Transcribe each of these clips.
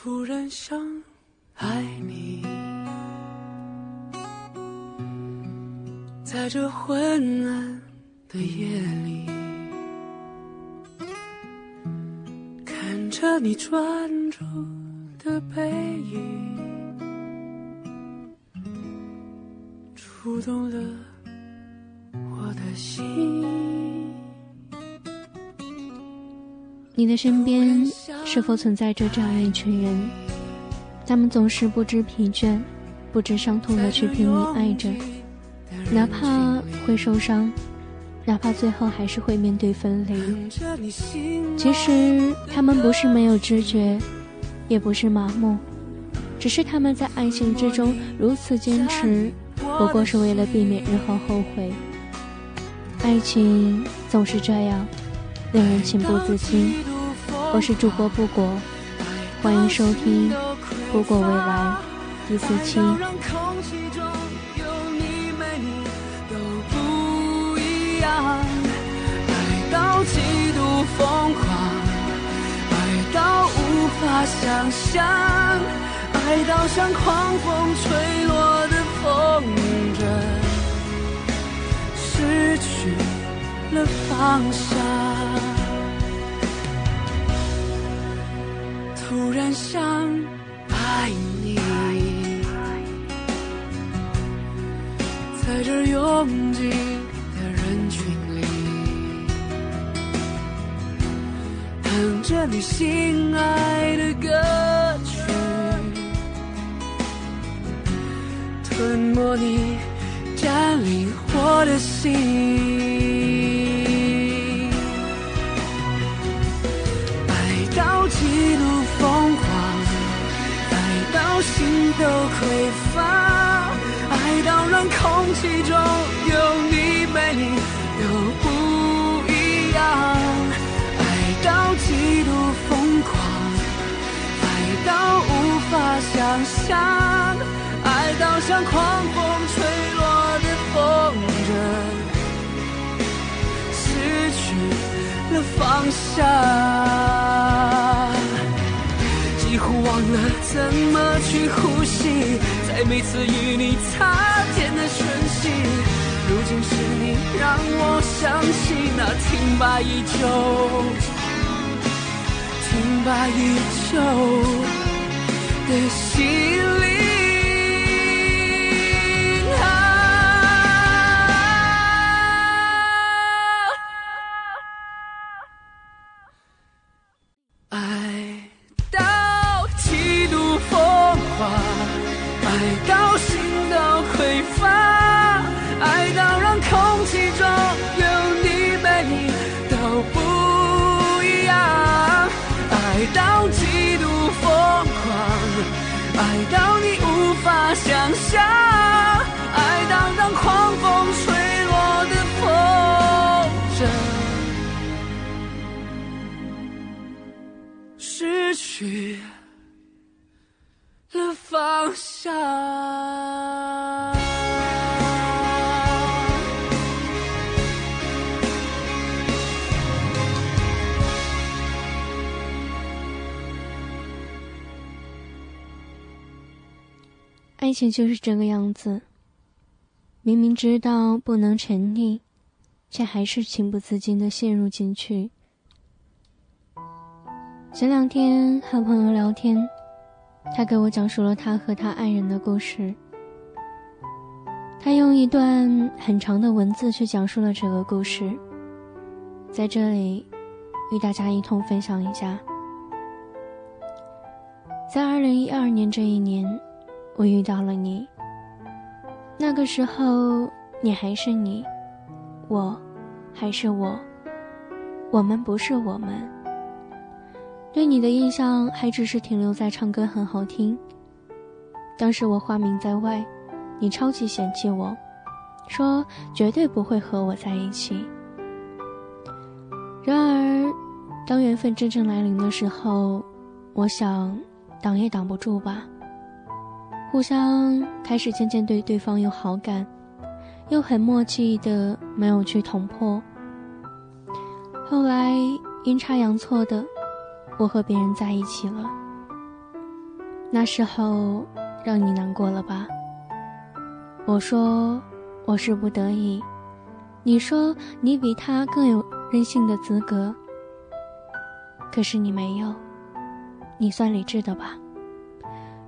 突然想爱你，在这昏暗的夜里，看着你专注的背影，触动了我的心。你的身边是否存在着这样一群人？他们总是不知疲倦、不知伤痛的去拼命爱着，哪怕会受伤，哪怕最后还是会面对分离。其实他们不是没有知觉，也不是麻木，只是他们在爱情之中如此坚持，不过是为了避免日后后悔。爱情总是这样。令人情不自禁。我是主播布果，欢迎收听《布果未来》第四期。爱到极度疯狂，爱到无法想象，爱到像狂风吹落的风筝，了方向，突然想爱你，在这拥挤的人群里，哼着你心爱的歌曲，吞没你，占领我的心。其中有你没你都不一样，爱到极度疯狂，爱到无法想象，爱到像狂风吹落的风筝，失去了方向。几乎忘了怎么去呼吸，在每次与你擦肩的瞬间如今是你让我想起那停摆已久、停摆已久的心灵。方向。爱情就是这个样子，明明知道不能沉溺，却还是情不自禁的陷入进去。前两天和朋友聊天，他给我讲述了他和他爱人的故事。他用一段很长的文字去讲述了这个故事，在这里与大家一同分享一下。在二零一二年这一年，我遇到了你。那个时候，你还是你，我还是我，我们不是我们。对你的印象还只是停留在唱歌很好听。当时我花名在外，你超级嫌弃我，说绝对不会和我在一起。然而，当缘分真正来临的时候，我想挡也挡不住吧。互相开始渐渐对对方有好感，又很默契的没有去捅破。后来阴差阳错的。我和别人在一起了，那时候让你难过了吧？我说我是不得已，你说你比他更有任性的资格。可是你没有，你算理智的吧？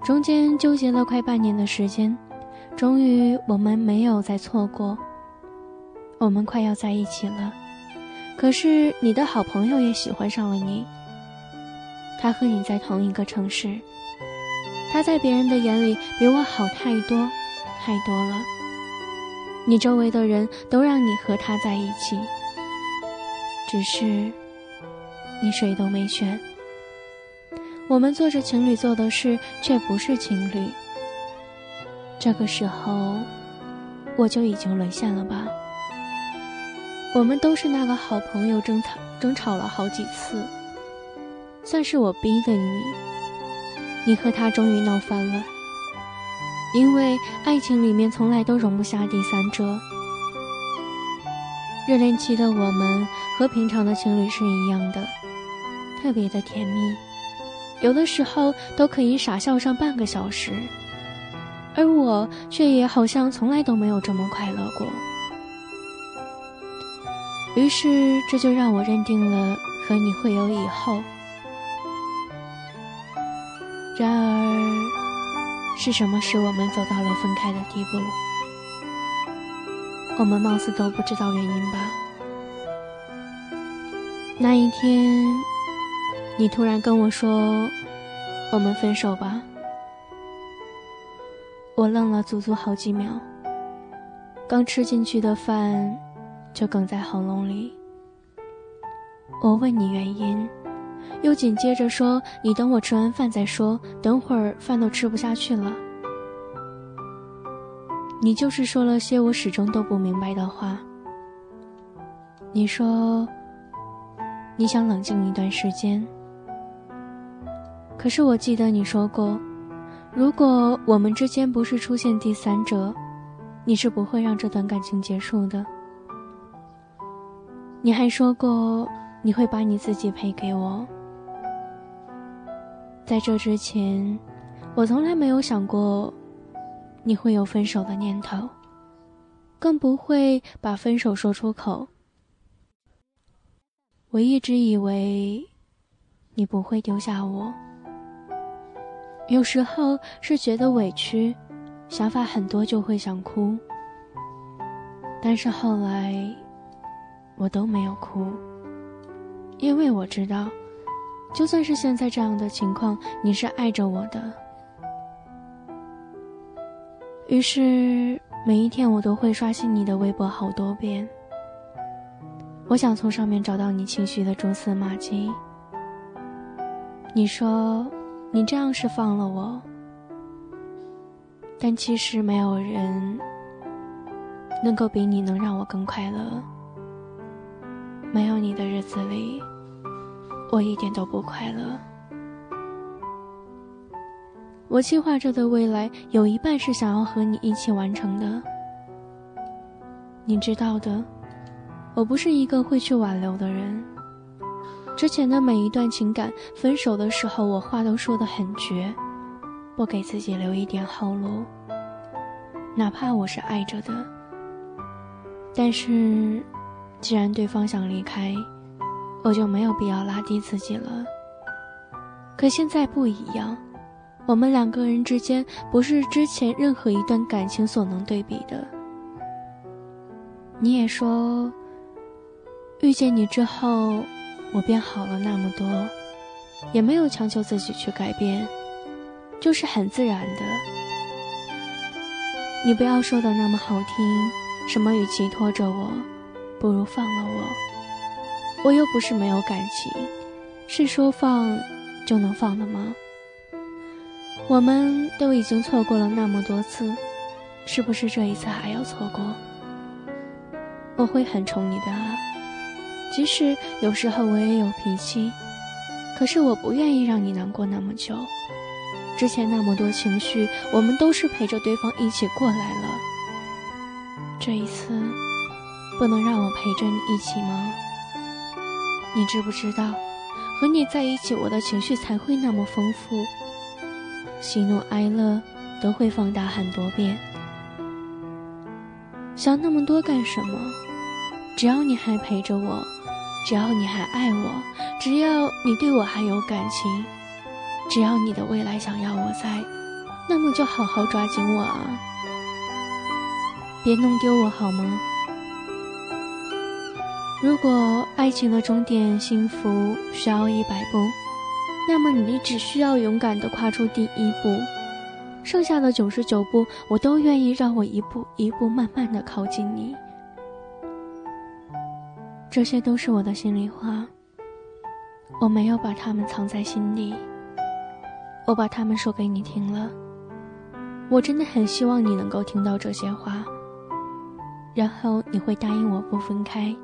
中间纠结了快半年的时间，终于我们没有再错过。我们快要在一起了，可是你的好朋友也喜欢上了你。他和你在同一个城市，他在别人的眼里比我好太多，太多了。你周围的人都让你和他在一起，只是你谁都没选。我们做着情侣做的事，却不是情侣。这个时候，我就已经沦陷了吧？我们都是那个好朋友，争吵争吵了好几次，算是我逼的你。你和他终于闹翻了，因为爱情里面从来都容不下第三者。热恋期的我们和平常的情侣是一样的，特别的甜蜜。有的时候都可以傻笑上半个小时，而我却也好像从来都没有这么快乐过。于是这就让我认定了和你会有以后。是什么使我们走到了分开的地步？我们貌似都不知道原因吧？那一天。你突然跟我说：“我们分手吧。”我愣了足足好几秒，刚吃进去的饭就哽在喉咙里。我问你原因，又紧接着说：“你等我吃完饭再说，等会儿饭都吃不下去了。”你就是说了些我始终都不明白的话。你说你想冷静一段时间。可是我记得你说过，如果我们之间不是出现第三者，你是不会让这段感情结束的。你还说过你会把你自己赔给我。在这之前，我从来没有想过你会有分手的念头，更不会把分手说出口。我一直以为你不会丢下我。有时候是觉得委屈，想法很多就会想哭。但是后来，我都没有哭，因为我知道，就算是现在这样的情况，你是爱着我的。于是每一天我都会刷新你的微博好多遍，我想从上面找到你情绪的蛛丝马迹。你说。你这样是放了我，但其实没有人能够比你能让我更快乐。没有你的日子里，我一点都不快乐。我计划着的未来有一半是想要和你一起完成的。你知道的，我不是一个会去挽留的人。之前的每一段情感，分手的时候，我话都说得很绝，不给自己留一点后路。哪怕我是爱着的，但是，既然对方想离开，我就没有必要拉低自己了。可现在不一样，我们两个人之间不是之前任何一段感情所能对比的。你也说，遇见你之后。我变好了那么多，也没有强求自己去改变，就是很自然的。你不要说的那么好听，什么与其拖着我，不如放了我。我又不是没有感情，是说放就能放的吗？我们都已经错过了那么多次，是不是这一次还要错过？我会很宠你的啊。即使有时候我也有脾气，可是我不愿意让你难过那么久。之前那么多情绪，我们都是陪着对方一起过来了。这一次，不能让我陪着你一起吗？你知不知道，和你在一起，我的情绪才会那么丰富。喜怒哀乐都会放大很多遍。想那么多干什么？只要你还陪着我，只要你还爱我，只要你对我还有感情，只要你的未来想要我在，那么就好好抓紧我啊！别弄丢我好吗？如果爱情的终点幸福需要一百步，那么你只需要勇敢地跨出第一步，剩下的九十九步，我都愿意让我一步一步慢慢地靠近你。这些都是我的心里话，我没有把它们藏在心里，我把它们说给你听了。我真的很希望你能够听到这些话，然后你会答应我不分开。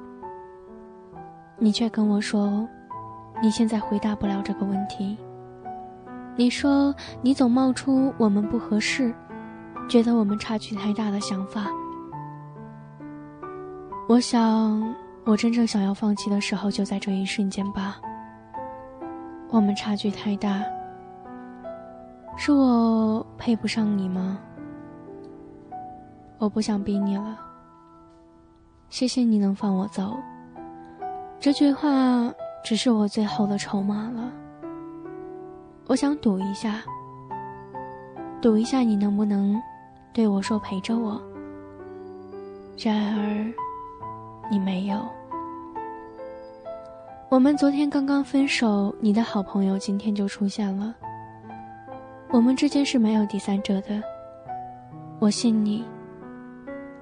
你却跟我说，你现在回答不了这个问题。你说你总冒出我们不合适，觉得我们差距太大的想法。我想，我真正想要放弃的时候就在这一瞬间吧。我们差距太大，是我配不上你吗？我不想逼你了。谢谢你能放我走。这句话只是我最后的筹码了。我想赌一下，赌一下你能不能对我说陪着我。然而，你没有。我们昨天刚刚分手，你的好朋友今天就出现了。我们之间是没有第三者的，我信你。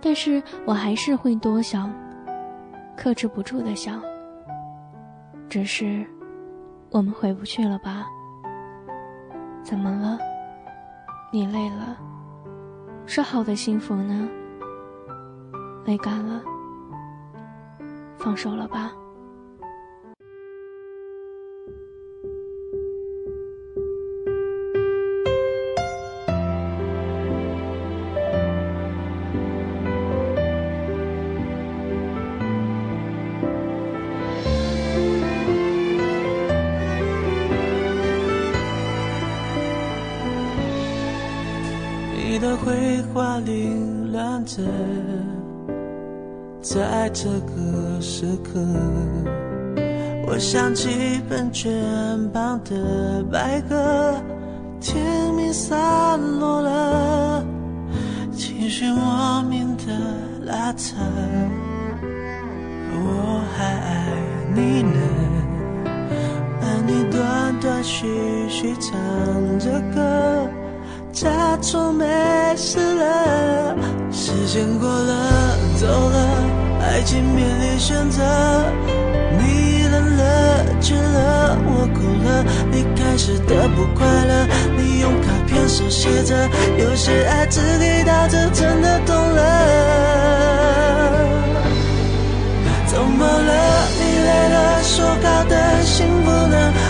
但是我还是会多想，克制不住的想。只是，我们回不去了吧？怎么了？你累了？说好的幸福呢？泪干了？放手了吧？这个时刻，我想起本卷旁的白鸽，天明散落了，情绪莫名的拉扯，我还爱你呢，而你断断续续唱着歌。假装没事了，时间过了，走了，爱情面临选择。你冷了，倦了，我哭了，离开时的不快乐。你用卡片手写着，有些爱只给到这，真的懂了。怎么了？你累了，说好的幸福呢？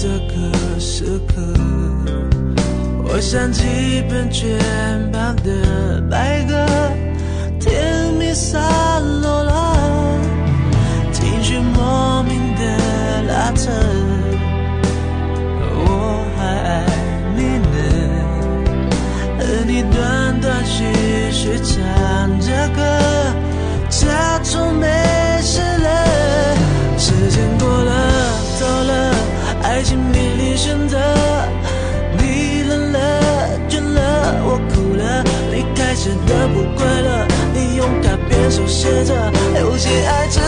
这个时刻我想起喷泉旁的白鸽甜蜜散落了快乐，你用卡片手写着，有些爱只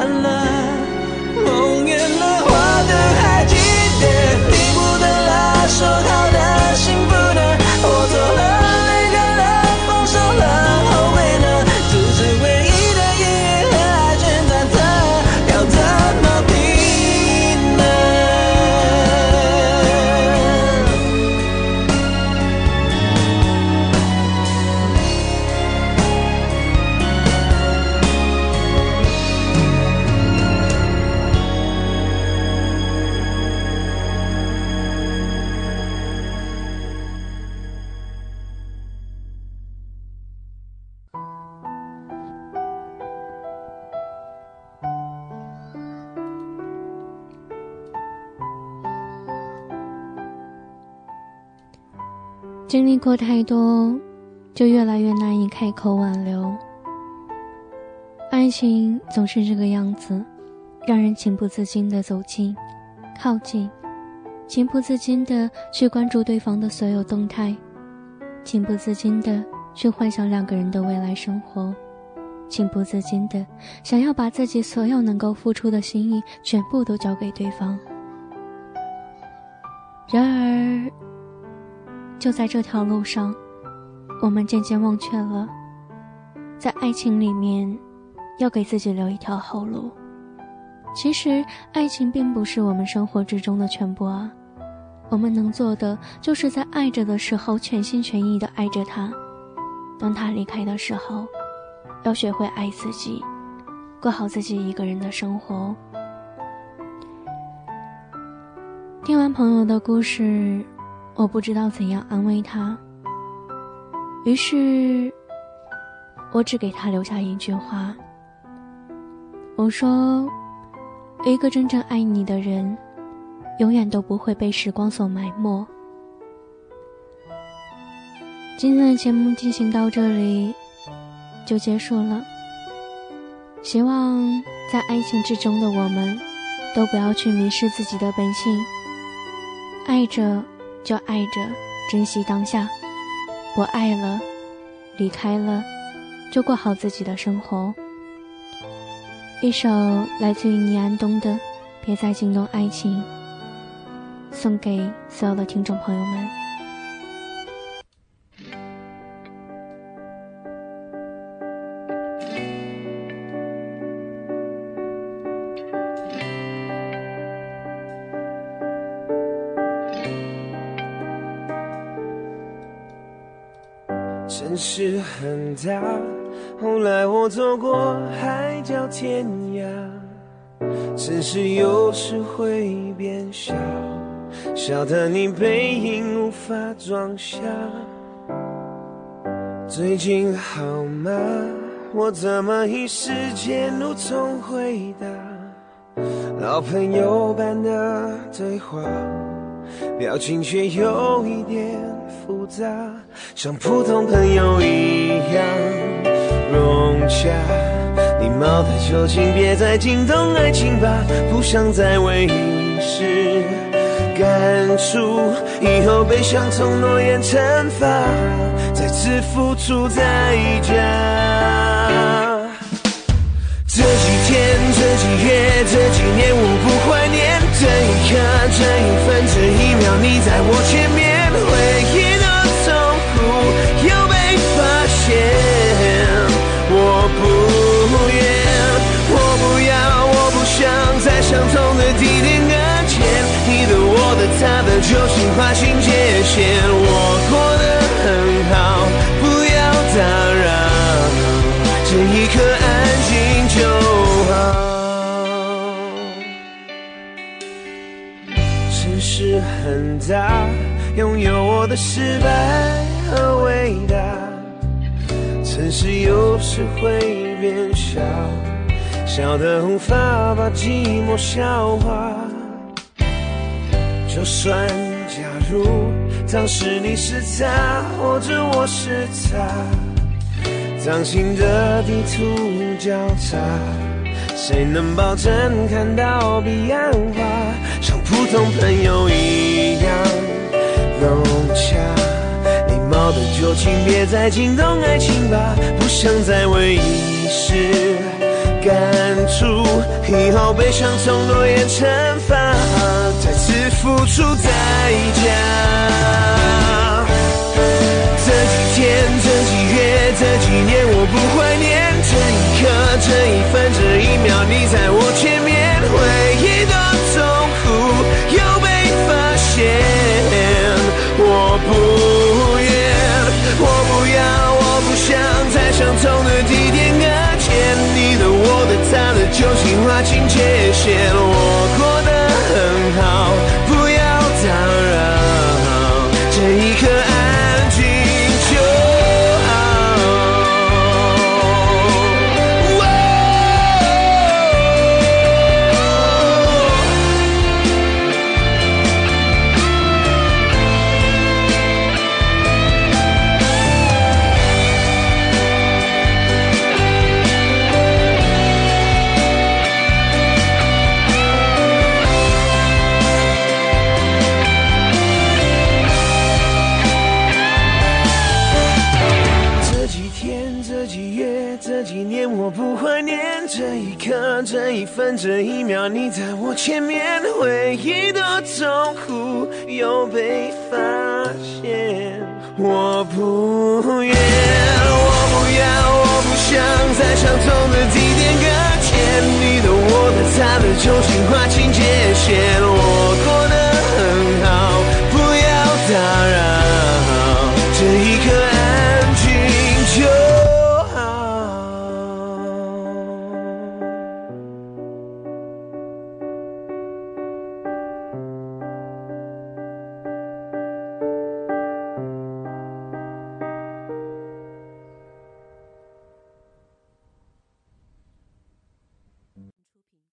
I love 经历过太多，就越来越难以开口挽留。爱情总是这个样子，让人情不自禁的走近、靠近，情不自禁的去关注对方的所有动态，情不自禁的去幻想两个人的未来生活，情不自禁的想要把自己所有能够付出的心意全部都交给对方。然而，就在这条路上，我们渐渐忘却了，在爱情里面。要给自己留一条后路。其实，爱情并不是我们生活之中的全部啊。我们能做的，就是在爱着的时候全心全意的爱着他。当他离开的时候，要学会爱自己，过好自己一个人的生活。听完朋友的故事，我不知道怎样安慰他。于是，我只给他留下一句话。我说：“一个真正爱你的人，永远都不会被时光所埋没。”今天的节目进行到这里就结束了。希望在爱情之中的我们，都不要去迷失自己的本性。爱着就爱着，珍惜当下；不爱了，离开了，就过好自己的生活。一首来自于倪安东的《别再惊动爱情》，送给所有的听众朋友们。城市很大。后来我走过海角天涯，城市有时会变小，小的你背影无法装下。最近好吗？我怎么一时间无从回答？老朋友般的对话，表情却有一点杂，像普通朋友一样。融洽，礼貌的酒请别再惊动爱情吧，不想再为一时感触，以后被伤从诺言惩罚，再次付出代价。这几天，这几月，这几年，我不怀念这一刻，这一分，这一秒，你在我前面，回忆我不愿，我不要，我不想在相同的地点搁浅。你的、我的、他的，就请划清界限。我过得很好，不要打扰，这一刻安静就好。城市很大，拥有我的失败城市有时会变小，小的无法把寂寞消化。就算假如当时你是他，或者我是他，掌心的地图交叉，谁能保证看到彼岸花？像普通朋友一样融洽。好的，就请别再惊动爱情吧，不想再为一时感触，以后悲伤从诺言惩罚，再次付出代价。这几天，这几月，这几年，我不怀念这一刻，这一分，这一秒，你在我前面，回谢谢。我过得很好，不要打扰，这一刻痛苦又被发现。我不愿，我不要，我不想在相同的地点搁浅。你的、我的、他的，究竟划清界限？